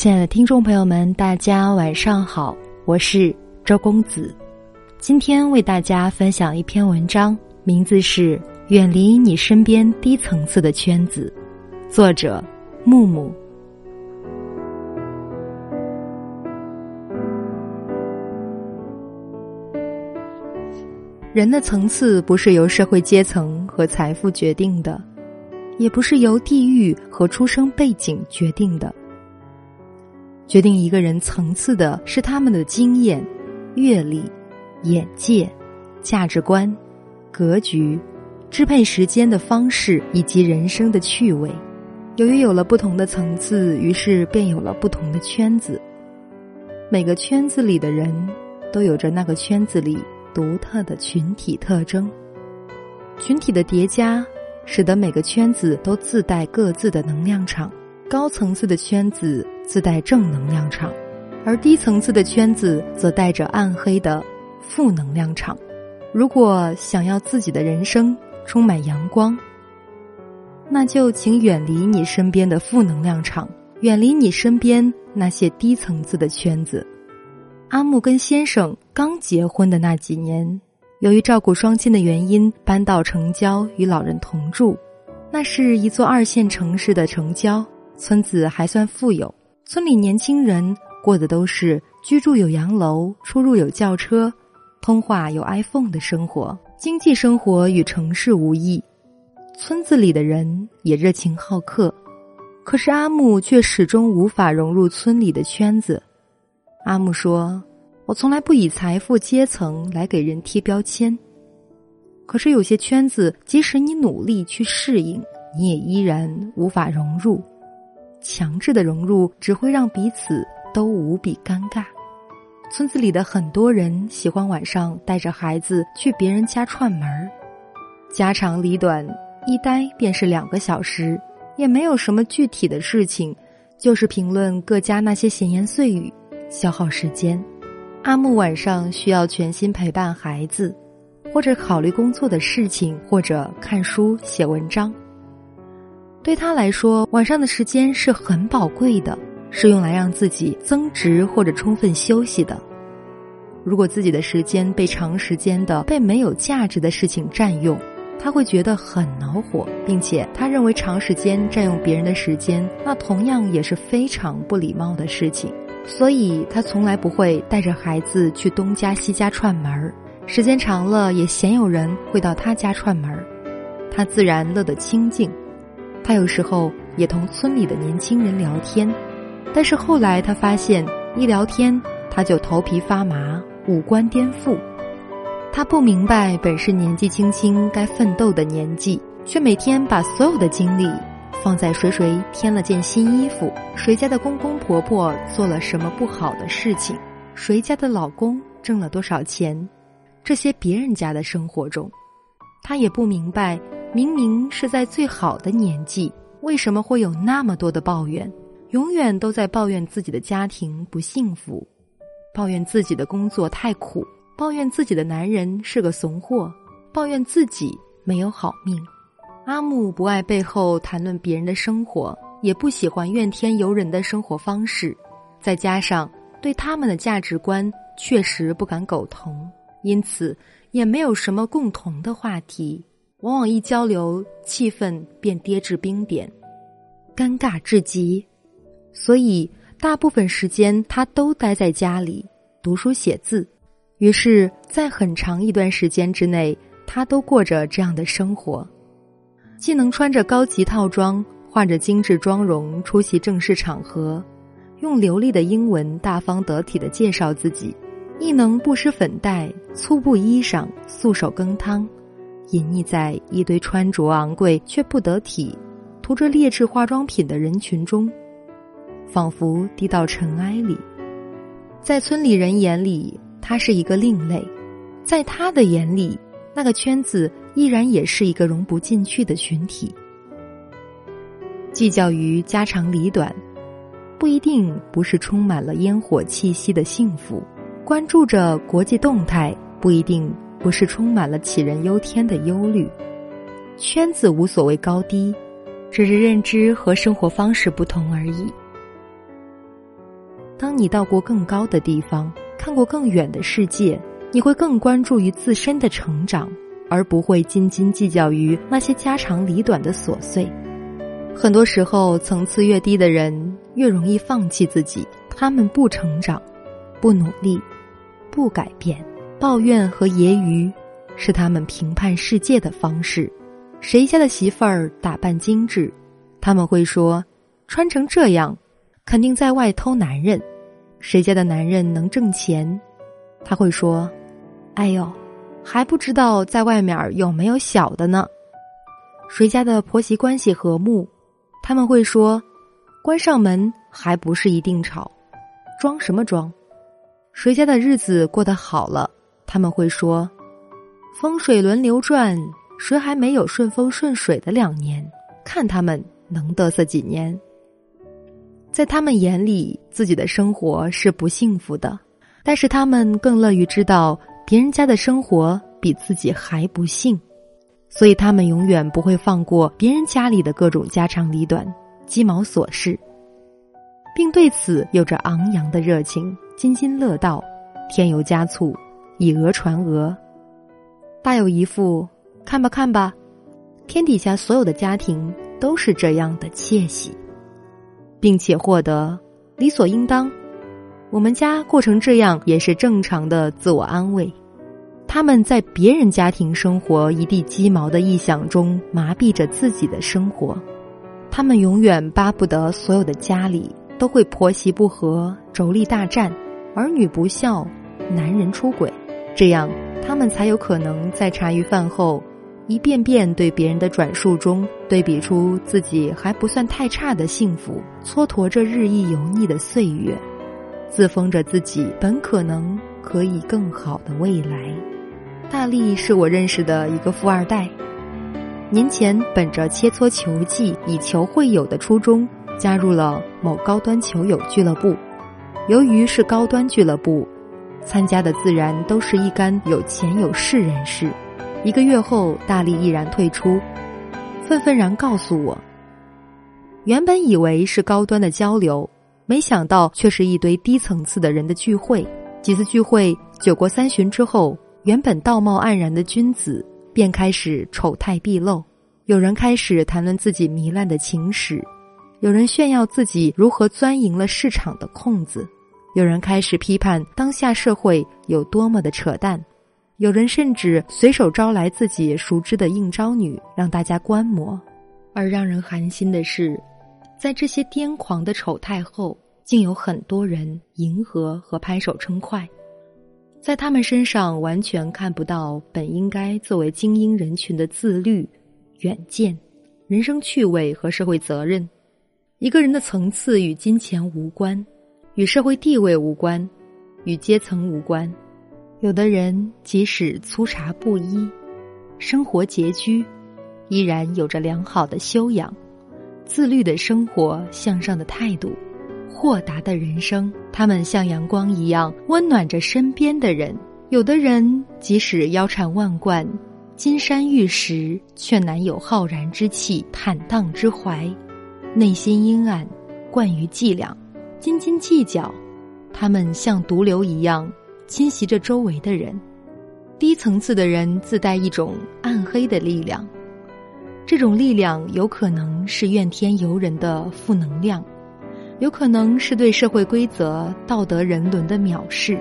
亲爱的听众朋友们，大家晚上好，我是周公子。今天为大家分享一篇文章，名字是《远离你身边低层次的圈子》，作者木木。人的层次不是由社会阶层和财富决定的，也不是由地域和出生背景决定的。决定一个人层次的是他们的经验、阅历、眼界、价值观、格局、支配时间的方式以及人生的趣味。由于有了不同的层次，于是便有了不同的圈子。每个圈子里的人都有着那个圈子里。独特的群体特征，群体的叠加，使得每个圈子都自带各自的能量场。高层次的圈子自带正能量场，而低层次的圈子则带着暗黑的负能量场。如果想要自己的人生充满阳光，那就请远离你身边的负能量场，远离你身边那些低层次的圈子。阿木跟先生刚结婚的那几年，由于照顾双亲的原因，搬到城郊与老人同住。那是一座二线城市的城郊，村子还算富有。村里年轻人过的都是居住有洋楼、出入有轿车、通话有 iPhone 的生活，经济生活与城市无异。村子里的人也热情好客，可是阿木却始终无法融入村里的圈子。阿木说：“我从来不以财富阶层来给人贴标签。可是有些圈子，即使你努力去适应，你也依然无法融入。强制的融入只会让彼此都无比尴尬。村子里的很多人喜欢晚上带着孩子去别人家串门，家长里短，一待便是两个小时，也没有什么具体的事情，就是评论各家那些闲言碎语。”消耗时间，阿木晚上需要全心陪伴孩子，或者考虑工作的事情，或者看书写文章。对他来说，晚上的时间是很宝贵的，是用来让自己增值或者充分休息的。如果自己的时间被长时间的被没有价值的事情占用，他会觉得很恼火，并且他认为长时间占用别人的时间，那同样也是非常不礼貌的事情。所以他从来不会带着孩子去东家西家串门儿，时间长了也鲜有人会到他家串门儿，他自然乐得清静。他有时候也同村里的年轻人聊天，但是后来他发现一聊天他就头皮发麻、五官颠覆。他不明白，本是年纪轻轻该奋斗的年纪，却每天把所有的精力。放在谁谁添了件新衣服，谁家的公公婆婆做了什么不好的事情，谁家的老公挣了多少钱，这些别人家的生活中，他也不明白，明明是在最好的年纪，为什么会有那么多的抱怨？永远都在抱怨自己的家庭不幸福，抱怨自己的工作太苦，抱怨自己的男人是个怂货，抱怨自己没有好命。阿木不爱背后谈论别人的生活，也不喜欢怨天尤人的生活方式，再加上对他们的价值观确实不敢苟同，因此也没有什么共同的话题。往往一交流，气氛便跌至冰点，尴尬至极。所以大部分时间他都待在家里读书写字。于是，在很长一段时间之内，他都过着这样的生活。既能穿着高级套装、化着精致妆容出席正式场合，用流利的英文大方得体的介绍自己，亦能不施粉黛、粗布衣裳、素手羹汤，隐匿在一堆穿着昂贵却不得体、涂着劣质化妆品的人群中，仿佛低到尘埃里。在村里人眼里，他是一个另类；在他的眼里，那个圈子。依然也是一个融不进去的群体。计较于家长里短，不一定不是充满了烟火气息的幸福；关注着国际动态，不一定不是充满了杞人忧天的忧虑。圈子无所谓高低，只是认知和生活方式不同而已。当你到过更高的地方，看过更远的世界，你会更关注于自身的成长，而不会斤斤计较于那些家长里短的琐碎。很多时候，层次越低的人越容易放弃自己。他们不成长，不努力，不改变，抱怨和揶揄是他们评判世界的方式。谁家的媳妇儿打扮精致，他们会说：“穿成这样，肯定在外偷男人。”谁家的男人能挣钱，他会说：“哎呦，还不知道在外面有没有小的呢。”谁家的婆媳关系和睦。他们会说：“关上门还不是一定吵，装什么装？谁家的日子过得好了？”他们会说：“风水轮流转，谁还没有顺风顺水的两年？看他们能嘚瑟几年。”在他们眼里，自己的生活是不幸福的，但是他们更乐于知道别人家的生活比自己还不幸。所以，他们永远不会放过别人家里的各种家长里短、鸡毛琐事，并对此有着昂扬的热情，津津乐道，添油加醋，以讹传讹，大有一副看吧看吧，天底下所有的家庭都是这样的窃喜，并且获得理所应当，我们家过成这样也是正常的自我安慰。他们在别人家庭生活一地鸡毛的臆想中麻痹着自己的生活，他们永远巴不得所有的家里都会婆媳不和、妯娌大战、儿女不孝、男人出轨，这样他们才有可能在茶余饭后一遍遍对别人的转述中对比出自己还不算太差的幸福，蹉跎着日益油腻的岁月，自封着自己本可能可以更好的未来。大力是我认识的一个富二代，年前本着切磋球技、以球会友的初衷，加入了某高端球友俱乐部。由于是高端俱乐部，参加的自然都是一干有钱有势人士。一个月后，大力毅然退出，愤愤然告诉我：“原本以为是高端的交流，没想到却是一堆低层次的人的聚会。几次聚会，酒过三巡之后。”原本道貌岸然的君子，便开始丑态毕露。有人开始谈论自己糜烂的情史，有人炫耀自己如何钻营了市场的空子，有人开始批判当下社会有多么的扯淡，有人甚至随手招来自己熟知的应招女，让大家观摩。而让人寒心的是，在这些癫狂的丑态后，竟有很多人迎合和拍手称快。在他们身上完全看不到本应该作为精英人群的自律、远见、人生趣味和社会责任。一个人的层次与金钱无关，与社会地位无关，与阶层无关。有的人即使粗茶布衣，生活拮据，依然有着良好的修养、自律的生活、向上的态度。豁达的人生，他们像阳光一样温暖着身边的人。有的人即使腰缠万贯、金山玉石，却难有浩然之气、坦荡之怀，内心阴暗，惯于伎俩，斤斤计较。他们像毒瘤一样侵袭着周围的人。低层次的人自带一种暗黑的力量，这种力量有可能是怨天尤人的负能量。有可能是对社会规则、道德人伦的藐视，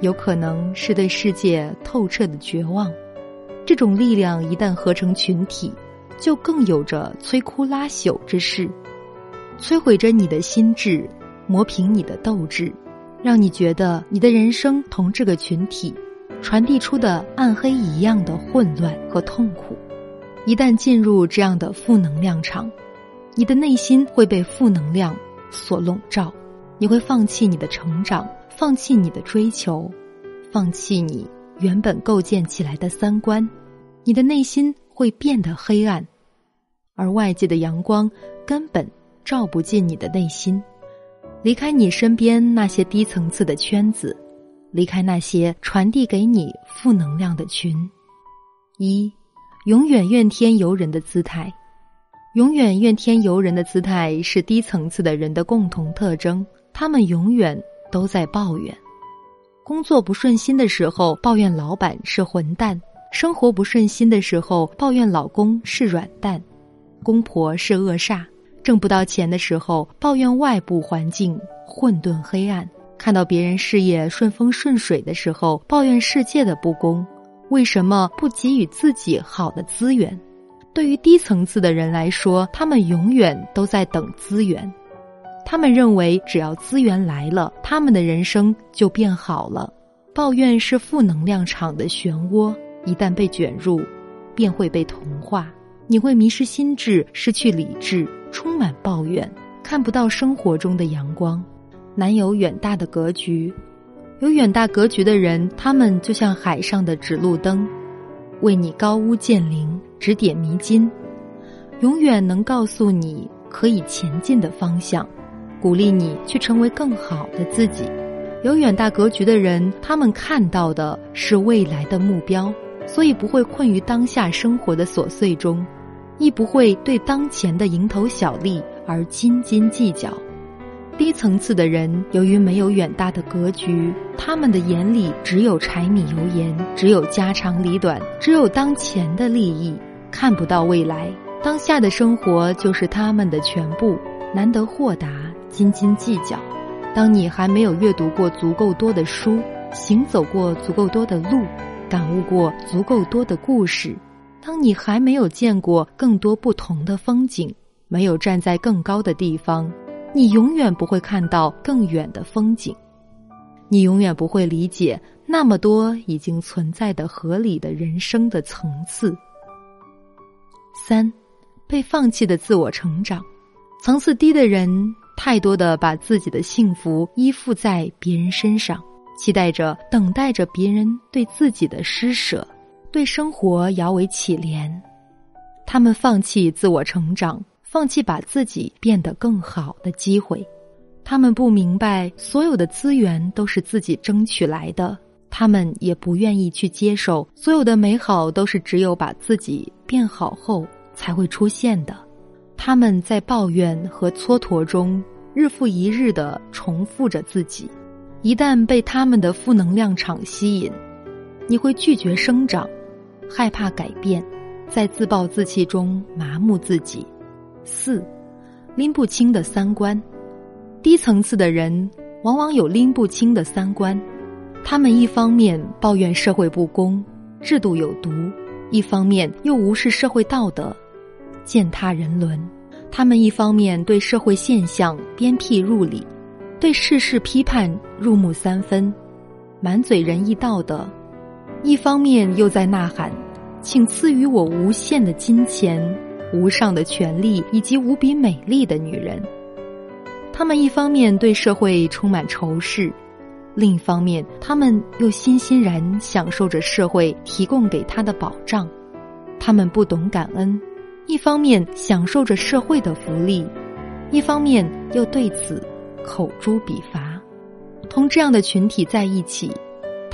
有可能是对世界透彻的绝望。这种力量一旦合成群体，就更有着摧枯拉朽之势，摧毁着你的心智，磨平你的斗志，让你觉得你的人生同这个群体传递出的暗黑一样的混乱和痛苦。一旦进入这样的负能量场，你的内心会被负能量。所笼罩，你会放弃你的成长，放弃你的追求，放弃你原本构建起来的三观，你的内心会变得黑暗，而外界的阳光根本照不进你的内心。离开你身边那些低层次的圈子，离开那些传递给你负能量的群。一，永远怨天尤人的姿态。永远怨天尤人的姿态是低层次的人的共同特征。他们永远都在抱怨。工作不顺心的时候，抱怨老板是混蛋；生活不顺心的时候，抱怨老公是软蛋，公婆是恶煞；挣不到钱的时候，抱怨外部环境混沌黑暗；看到别人事业顺风顺水的时候，抱怨世界的不公。为什么不给予自己好的资源？对于低层次的人来说，他们永远都在等资源。他们认为，只要资源来了，他们的人生就变好了。抱怨是负能量场的漩涡，一旦被卷入，便会被同化。你会迷失心智，失去理智，充满抱怨，看不到生活中的阳光，难有远大的格局。有远大格局的人，他们就像海上的指路灯，为你高屋建瓴，指点迷津，永远能告诉你可以前进的方向。鼓励你去成为更好的自己。有远大格局的人，他们看到的是未来的目标，所以不会困于当下生活的琐碎中，亦不会对当前的蝇头小利而斤斤计较。低层次的人，由于没有远大的格局，他们的眼里只有柴米油盐，只有家长里短，只有当前的利益，看不到未来。当下的生活就是他们的全部，难得豁达。斤斤计较。当你还没有阅读过足够多的书，行走过足够多的路，感悟过足够多的故事，当你还没有见过更多不同的风景，没有站在更高的地方，你永远不会看到更远的风景。你永远不会理解那么多已经存在的合理的人生的层次。三，被放弃的自我成长，层次低的人。太多的把自己的幸福依附在别人身上，期待着、等待着别人对自己的施舍，对生活摇尾乞怜。他们放弃自我成长，放弃把自己变得更好的机会。他们不明白，所有的资源都是自己争取来的。他们也不愿意去接受，所有的美好都是只有把自己变好后才会出现的。他们在抱怨和蹉跎中，日复一日的重复着自己。一旦被他们的负能量场吸引，你会拒绝生长，害怕改变，在自暴自弃中麻木自己。四，拎不清的三观。低层次的人往往有拎不清的三观，他们一方面抱怨社会不公、制度有毒，一方面又无视社会道德。践踏人伦，他们一方面对社会现象鞭辟入里，对世事批判入木三分，满嘴仁义道德；一方面又在呐喊：“请赐予我无限的金钱、无上的权利以及无比美丽的女人。”他们一方面对社会充满仇视，另一方面他们又欣欣然享受着社会提供给他的保障。他们不懂感恩。一方面享受着社会的福利，一方面又对此口诛笔伐。同这样的群体在一起，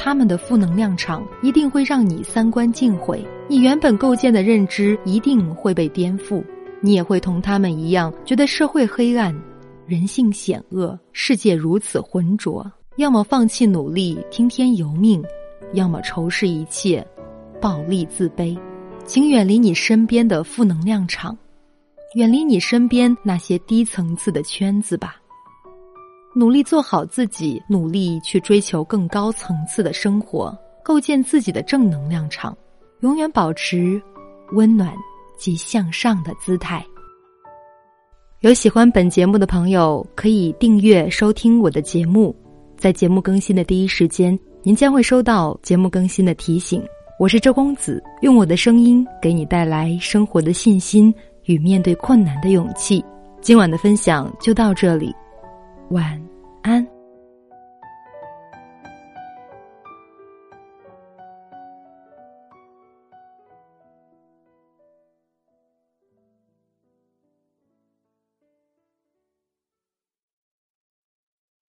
他们的负能量场一定会让你三观尽毁，你原本构建的认知一定会被颠覆。你也会同他们一样，觉得社会黑暗，人性险恶，世界如此浑浊。要么放弃努力，听天由命；要么仇视一切，暴力自卑。请远离你身边的负能量场，远离你身边那些低层次的圈子吧。努力做好自己，努力去追求更高层次的生活，构建自己的正能量场，永远保持温暖及向上的姿态。有喜欢本节目的朋友，可以订阅收听我的节目，在节目更新的第一时间，您将会收到节目更新的提醒。我是周公子，用我的声音给你带来生活的信心与面对困难的勇气。今晚的分享就到这里，晚安。